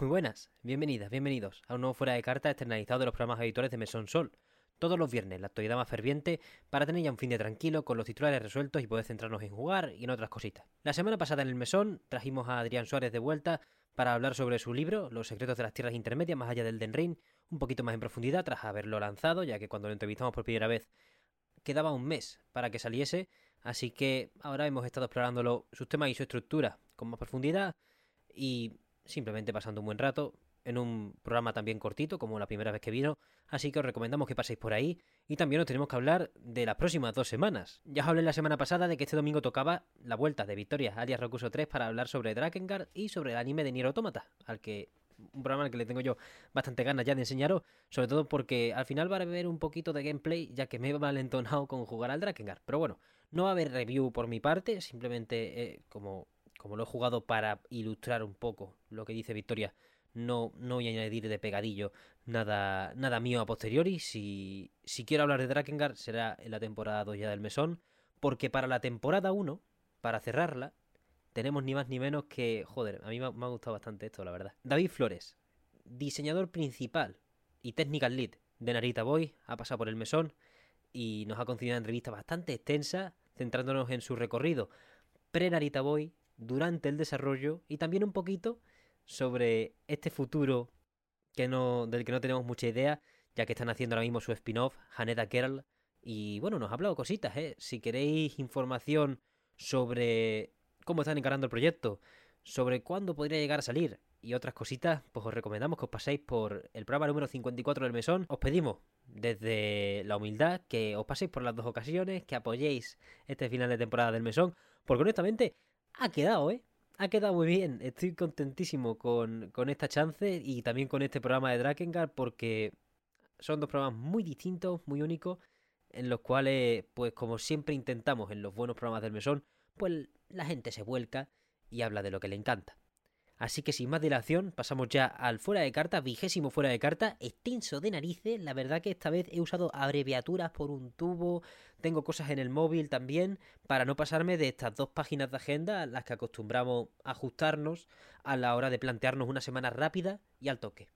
Muy buenas, bienvenidas, bienvenidos a un nuevo fuera de carta externalizado de los programas habituales de Mesón Sol. Todos los viernes, la actualidad más ferviente, para tener ya un fin de tranquilo, con los titulares resueltos y poder centrarnos en jugar y en otras cositas. La semana pasada en el Mesón trajimos a Adrián Suárez de vuelta para hablar sobre su libro, Los secretos de las tierras intermedias más allá del Den Ring, un poquito más en profundidad tras haberlo lanzado, ya que cuando lo entrevistamos por primera vez quedaba un mes para que saliese, así que ahora hemos estado explorándolo, sus temas y su estructura con más profundidad y simplemente pasando un buen rato en un programa también cortito como la primera vez que vino, así que os recomendamos que paséis por ahí y también os tenemos que hablar de las próximas dos semanas. Ya os hablé la semana pasada de que este domingo tocaba la vuelta de Victoria alias Rokuso 3 para hablar sobre Drakengard y sobre el anime de Nier Automata, al que un programa al que le tengo yo bastante ganas ya de enseñaros, sobre todo porque al final va a haber un poquito de gameplay, ya que me he malentonado con jugar al Drakengard. Pero bueno, no va a haber review por mi parte, simplemente eh, como, como lo he jugado para ilustrar un poco lo que dice Victoria, no, no voy a añadir de pegadillo nada, nada mío a posteriori. Si, si quiero hablar de Drakengard será en la temporada 2 ya del mesón, porque para la temporada 1, para cerrarla, tenemos ni más ni menos que, joder, a mí me ha, me ha gustado bastante esto, la verdad. David Flores, diseñador principal y technical lead de Narita Boy, ha pasado por el mesón y nos ha concedido una entrevista bastante extensa, centrándonos en su recorrido pre-Narita Boy, durante el desarrollo y también un poquito sobre este futuro que no, del que no tenemos mucha idea, ya que están haciendo ahora mismo su spin-off, Haneda Girl. Y bueno, nos ha hablado cositas, ¿eh? Si queréis información sobre cómo están encarando el proyecto, sobre cuándo podría llegar a salir y otras cositas, pues os recomendamos que os paséis por el programa número 54 del mesón. Os pedimos desde la humildad que os paséis por las dos ocasiones, que apoyéis este final de temporada del mesón, porque honestamente ha quedado, ¿eh? Ha quedado muy bien. Estoy contentísimo con, con esta chance y también con este programa de Drakengard porque son dos programas muy distintos, muy únicos, en los cuales, pues como siempre intentamos en los buenos programas del mesón, pues la gente se vuelca y habla de lo que le encanta. Así que sin más dilación, pasamos ya al fuera de carta, vigésimo fuera de carta, extenso de narices. La verdad que esta vez he usado abreviaturas por un tubo, tengo cosas en el móvil también, para no pasarme de estas dos páginas de agenda a las que acostumbramos ajustarnos a la hora de plantearnos una semana rápida y al toque.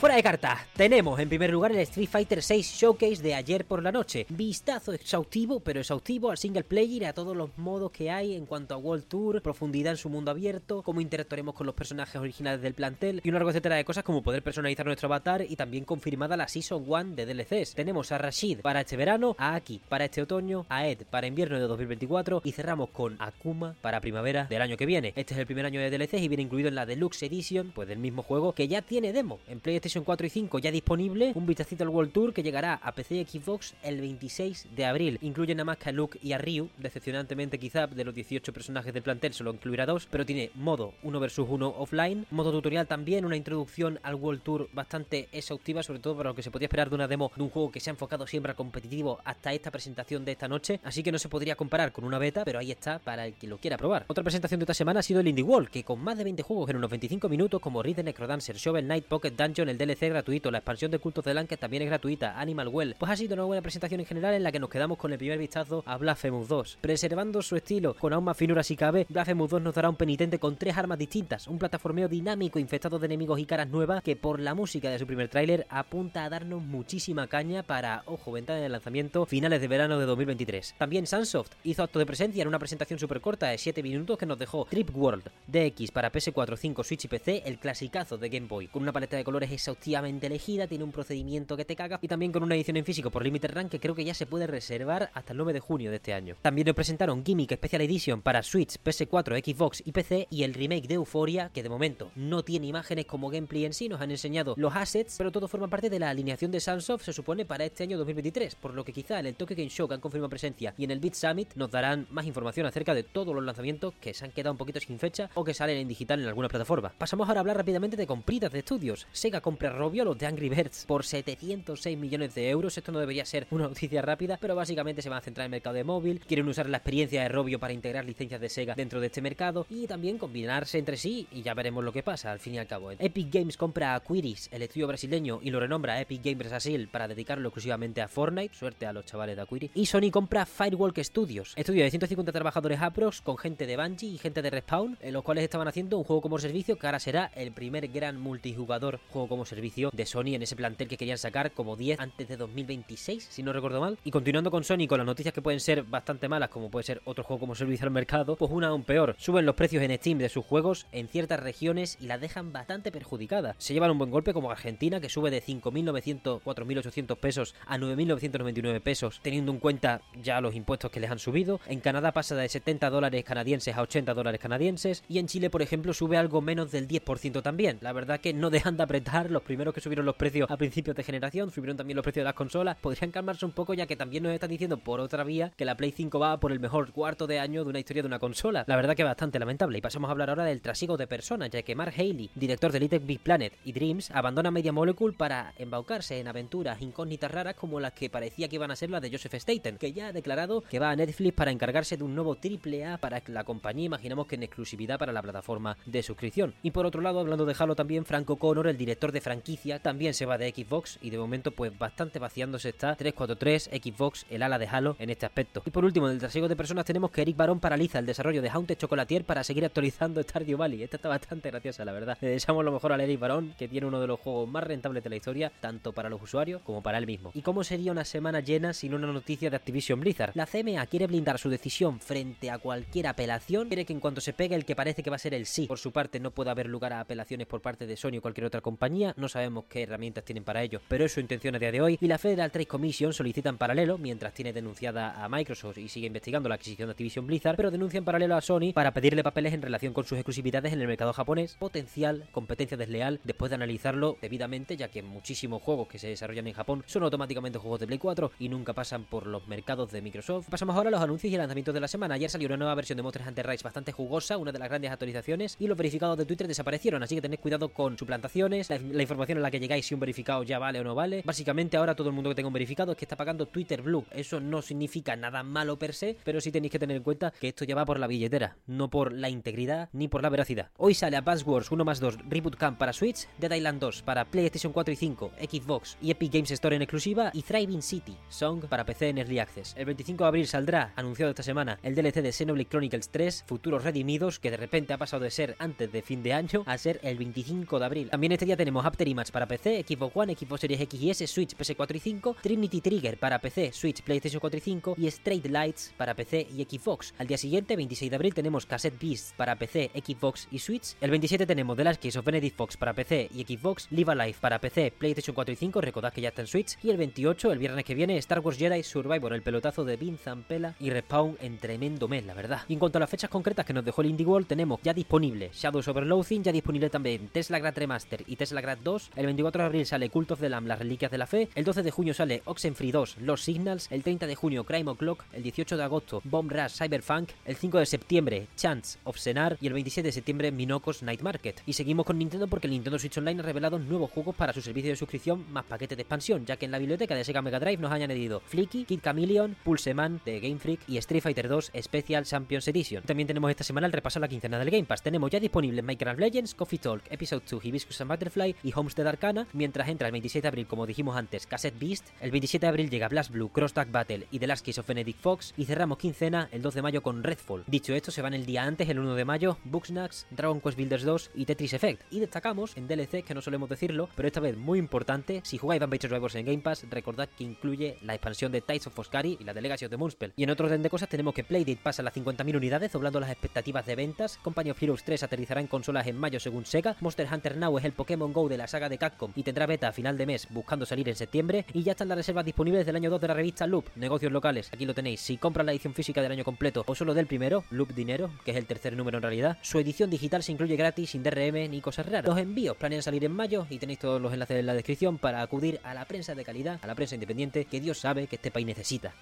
Fuera de carta, tenemos en primer lugar el Street Fighter 6 Showcase de ayer por la noche. Vistazo exhaustivo, pero exhaustivo al single player y a todos los modos que hay en cuanto a World Tour, profundidad en su mundo abierto, cómo interactuaremos con los personajes originales del plantel y un largo etcétera de cosas como poder personalizar nuestro avatar y también confirmada la Season 1 de DLCs. Tenemos a Rashid para este verano, a Aki para este otoño, a Ed para invierno de 2024 y cerramos con Akuma para primavera del año que viene. Este es el primer año de DLCs y viene incluido en la Deluxe Edition, pues del mismo juego que ya tiene demo en PlayStation 4 y 5 ya disponible, un vistacito al World Tour que llegará a PC y Xbox el 26 de abril. Incluye nada más que a Luke y a Ryu, decepcionantemente quizá de los 18 personajes del plantel solo incluirá dos, pero tiene modo 1 vs 1 offline, modo tutorial también, una introducción al World Tour bastante exhaustiva, sobre todo para lo que se podía esperar de una demo de un juego que se ha enfocado siempre al competitivo hasta esta presentación de esta noche, así que no se podría comparar con una beta, pero ahí está para el que lo quiera probar. Otra presentación de esta semana ha sido el Indie World, que con más de 20 juegos en unos 25 minutos como the Necrodancer, Shovel Knight, Pocket Dungeon, el DLC gratuito, la expansión de cultos de Lanques también es gratuita, Animal Well, pues ha sido una buena presentación en general en la que nos quedamos con el primer vistazo a Blasphemous 2. Preservando su estilo con aún más finura si cabe, Blasphemous 2 nos dará un penitente con tres armas distintas, un plataformeo dinámico infectado de enemigos y caras nuevas que por la música de su primer tráiler apunta a darnos muchísima caña para, ojo, ventana de lanzamiento finales de verano de 2023. También Sunsoft hizo acto de presencia en una presentación súper corta de 7 minutos que nos dejó Trip World DX para PS4, 5, Switch y PC, el clasicazo de Game Boy, con una paleta de colores exhaustivamente elegida, tiene un procedimiento que te caga y también con una edición en físico por Limited Run que creo que ya se puede reservar hasta el 9 de junio de este año. También nos presentaron Gimmick Special Edition para Switch, PS4, Xbox y PC y el remake de Euphoria que de momento no tiene imágenes como gameplay en sí, nos han enseñado los assets, pero todo forma parte de la alineación de Sunsoft se supone para este año 2023, por lo que quizá en el Tokyo Game Show que han confirmado presencia y en el Beat Summit nos darán más información acerca de todos los lanzamientos que se han quedado un poquito sin fecha o que salen en digital en alguna plataforma. Pasamos ahora a hablar rápidamente de compritas de estudios. Sega compró compra Robio, los de Angry Birds, por 706 millones de euros. Esto no debería ser una noticia rápida, pero básicamente se van a centrar en el mercado de móvil. Quieren usar la experiencia de Robio para integrar licencias de Sega dentro de este mercado y también combinarse entre sí y ya veremos lo que pasa al fin y al cabo. Epic Games compra a Quiris, el estudio brasileño, y lo renombra Epic Games Brasil para dedicarlo exclusivamente a Fortnite. Suerte a los chavales de Aquiris. Y Sony compra Firewalk Studios, estudio de 150 trabajadores aprox con gente de Bungie y gente de Respawn, en los cuales estaban haciendo un juego como servicio que ahora será el primer gran multijugador juego como servicio de Sony en ese plantel que querían sacar como 10 antes de 2026, si no recuerdo mal. Y continuando con Sony, con las noticias que pueden ser bastante malas, como puede ser otro juego como servicio al mercado, pues una aún peor. Suben los precios en Steam de sus juegos en ciertas regiones y la dejan bastante perjudicada. Se llevan un buen golpe como Argentina, que sube de 5.900, 4.800 pesos a 9.999 pesos, teniendo en cuenta ya los impuestos que les han subido. En Canadá pasa de 70 dólares canadienses a 80 dólares canadienses. Y en Chile, por ejemplo, sube algo menos del 10% también. La verdad que no dejan de apretar. Los primeros que subieron los precios a principios de generación, subieron también los precios de las consolas. Podrían calmarse un poco ya que también nos están diciendo por otra vía que la Play 5 va por el mejor cuarto de año de una historia de una consola. La verdad que bastante lamentable. Y pasamos a hablar ahora del trasiego de personas, ya que Mark Haley, director de Little Big Planet y Dreams, abandona Media Molecule para embaucarse en aventuras incógnitas raras como las que parecía que iban a ser las de Joseph Staten, que ya ha declarado que va a Netflix para encargarse de un nuevo AAA para la compañía, imaginamos que en exclusividad para la plataforma de suscripción. Y por otro lado, hablando de Halo también, Franco Connor, el director de franquicia, también se va de Xbox y de momento pues bastante vaciándose está 343 Xbox, el ala de Halo en este aspecto. Y por último, en el trasiego de personas tenemos que Eric Barón paraliza el desarrollo de Haunted Chocolatier para seguir actualizando Stardew Valley. Esta está bastante graciosa, la verdad. Le deseamos lo mejor al Eric Barón, que tiene uno de los juegos más rentables de la historia, tanto para los usuarios como para él mismo. ¿Y cómo sería una semana llena sin una noticia de Activision Blizzard? La CMA quiere blindar su decisión frente a cualquier apelación, quiere que en cuanto se pegue el que parece que va a ser el sí, por su parte no puede haber lugar a apelaciones por parte de Sony o cualquier otra compañía, no sabemos qué herramientas tienen para ello, pero es su intención a día de hoy, y la Federal Trade Commission solicita en paralelo, mientras tiene denunciada a Microsoft y sigue investigando la adquisición de Activision Blizzard, pero denuncia en paralelo a Sony para pedirle papeles en relación con sus exclusividades en el mercado japonés, potencial competencia desleal, después de analizarlo debidamente, ya que muchísimos juegos que se desarrollan en Japón son automáticamente juegos de Play 4 y nunca pasan por los mercados de Microsoft. Pasamos ahora a los anuncios y lanzamientos de la semana. Ayer salió una nueva versión de Monster Hunter Rise bastante jugosa, una de las grandes actualizaciones, y los verificados de Twitter desaparecieron, así que tened cuidado con suplantaciones, la, información en la que llegáis si un verificado ya vale o no vale. Básicamente ahora todo el mundo que tenga un verificado es que está pagando Twitter Blue. Eso no significa nada malo per se, pero sí tenéis que tener en cuenta que esto ya va por la billetera, no por la integridad ni por la veracidad. Hoy sale Advance Wars 1 más 2 Reboot Camp para Switch, Dead Island 2 para PlayStation 4 y 5, Xbox y Epic Games Store en exclusiva y Thriving City Song para PC en Early Access. El 25 de abril saldrá, anunciado esta semana, el DLC de Xenoblade Chronicles 3, Futuros Redimidos, que de repente ha pasado de ser antes de fin de año a ser el 25 de abril. También este día tenemos After Image para PC, Xbox One, Xbox Series X y S, Switch, PS4 y 5, Trinity Trigger para PC, Switch, PlayStation 4 y 5 y Straight Lights para PC y Xbox. Al día siguiente, 26 de abril, tenemos Cassette Beasts para PC, Xbox y Switch. El 27 tenemos The Last Case of Benedict Fox para PC y Xbox, Live Alive para PC, PlayStation 4 y 5, recordad que ya está en Switch. Y el 28, el viernes que viene, Star Wars Jedi Survivor, el pelotazo de Vince Zampella y Respawn en tremendo mes, la verdad. Y en cuanto a las fechas concretas que nos dejó el Indie World, tenemos ya disponible Shadows over Loathing, ya disponible también Tesla Grad Remaster y Tesla Grad 2. El 24 de abril sale Cult of the Lamb, las reliquias de la fe. El 12 de junio sale Oxenfree 2, Los Signals. El 30 de junio Crime O'Clock. El 18 de agosto Bomb Rush Cyberpunk. El 5 de septiembre Chance of Senar. Y el 27 de septiembre Minocos Night Market. Y seguimos con Nintendo porque el Nintendo Switch Online ha revelado nuevos juegos para su servicio de suscripción más paquete de expansión, ya que en la biblioteca de Sega Mega Drive nos han añadido Flicky, Kid Chameleon, Pulseman de Game Freak y Street Fighter 2 Special Champions Edition. También tenemos esta semana el repaso a la quincena del Game Pass. Tenemos ya disponibles Minecraft Legends, Coffee Talk, Episode 2, Hibiscus and Butterfly y Homestead Arcana, mientras entra el 27 de abril, como dijimos antes, Cassette Beast, el 27 de abril llega Blast Blue, Cross Tag Battle y The Last Case of Benedict Fox y cerramos quincena el 2 de mayo con Redfall. Dicho esto, se van el día antes, el 1 de mayo, Booksnacks, Dragon Quest Builders 2 y Tetris Effect. Y destacamos en DLC, que no solemos decirlo, pero esta vez muy importante, si jugáis Vampire Survivors en Game Pass, recordad que incluye la expansión de Tides of Foscari y la de Legacy of the Moonspell. Y en otro orden de cosas tenemos que Playdate pasa las 50.000 unidades, doblando las expectativas de ventas. Company of Heroes 3 aterrizará en consolas en mayo según Sega. Monster Hunter Now es el Pokémon GO de la saga de Capcom y tendrá beta a final de mes buscando salir en septiembre. Y ya están las reservas disponibles del año 2 de la revista Loop, negocios locales. Aquí lo tenéis. Si compras la edición física del año completo o solo del primero, Loop Dinero, que es el tercer número en realidad, su edición digital se incluye gratis, sin DRM ni cosas raras. Los envíos planean salir en mayo y tenéis todos los enlaces en la descripción para acudir a la prensa de calidad, a la prensa independiente que Dios sabe que este país necesita.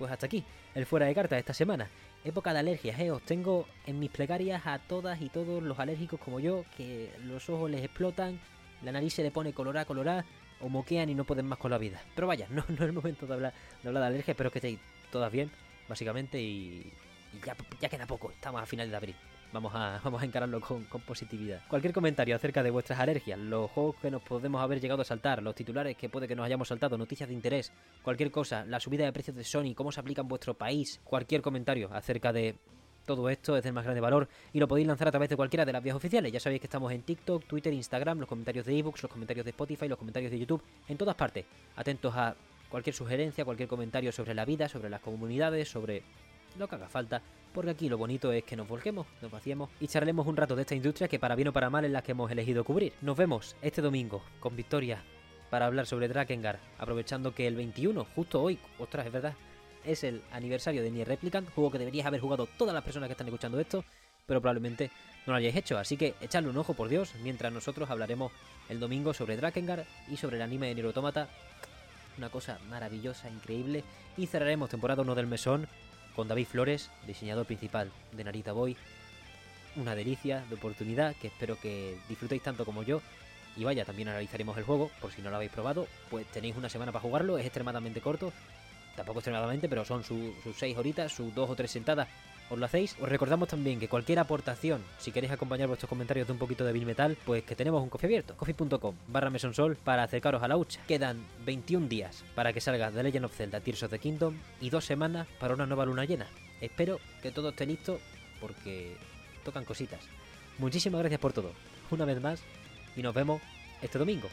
Pues hasta aquí, el fuera de cartas esta semana. Época de alergias, eh, os tengo en mis plegarias a todas y todos los alérgicos como yo, que los ojos les explotan, la nariz se le pone colorada, colorada, o moquean y no pueden más con la vida. Pero vaya, no, no es el momento de hablar de, hablar de alergia, espero que estéis todas bien, básicamente, y, y ya, ya queda poco, estamos a finales de abril. Vamos a, vamos a encararlo con, con, positividad. Cualquier comentario acerca de vuestras alergias, los juegos que nos podemos haber llegado a saltar, los titulares que puede que nos hayamos saltado, noticias de interés, cualquier cosa, la subida de precios de Sony, cómo se aplica en vuestro país, cualquier comentario acerca de todo esto es del más grande valor y lo podéis lanzar a través de cualquiera de las vías oficiales. Ya sabéis que estamos en TikTok, Twitter, Instagram, los comentarios de ebooks, los comentarios de Spotify, los comentarios de YouTube, en todas partes. Atentos a cualquier sugerencia, cualquier comentario sobre la vida, sobre las comunidades, sobre lo que haga falta, porque aquí lo bonito es que nos volquemos, nos vaciemos y charlemos un rato de esta industria que para bien o para mal es la que hemos elegido cubrir. Nos vemos este domingo con Victoria para hablar sobre Drakengard, aprovechando que el 21, justo hoy, ostras, es verdad, es el aniversario de Nier Replicant, juego que deberías haber jugado todas las personas que están escuchando esto, pero probablemente no lo hayáis hecho, así que echadle un ojo por Dios, mientras nosotros hablaremos el domingo sobre Drakengard y sobre el anime de Nier Automata, una cosa maravillosa, increíble, y cerraremos temporada 1 del mesón con David Flores, diseñador principal de Narita Boy. Una delicia de oportunidad que espero que disfrutéis tanto como yo. Y vaya, también analizaremos el juego, por si no lo habéis probado, pues tenéis una semana para jugarlo, es extremadamente corto, tampoco extremadamente, pero son sus 6 horitas, sus 2 o 3 sentadas, os lo hacéis. Os recordamos también que cualquier aportación, si queréis acompañar vuestros comentarios de un poquito de Bill Metal, pues que tenemos un coffee abierto, coffee.com barra mesonsol para acercaros a la hucha. Quedan 21 días para que salga The Legend of Zelda Tears of the Kingdom y dos semanas para una nueva luna llena. Espero que todo esté listo porque tocan cositas. Muchísimas gracias por todo, una vez más, y nos vemos este domingo.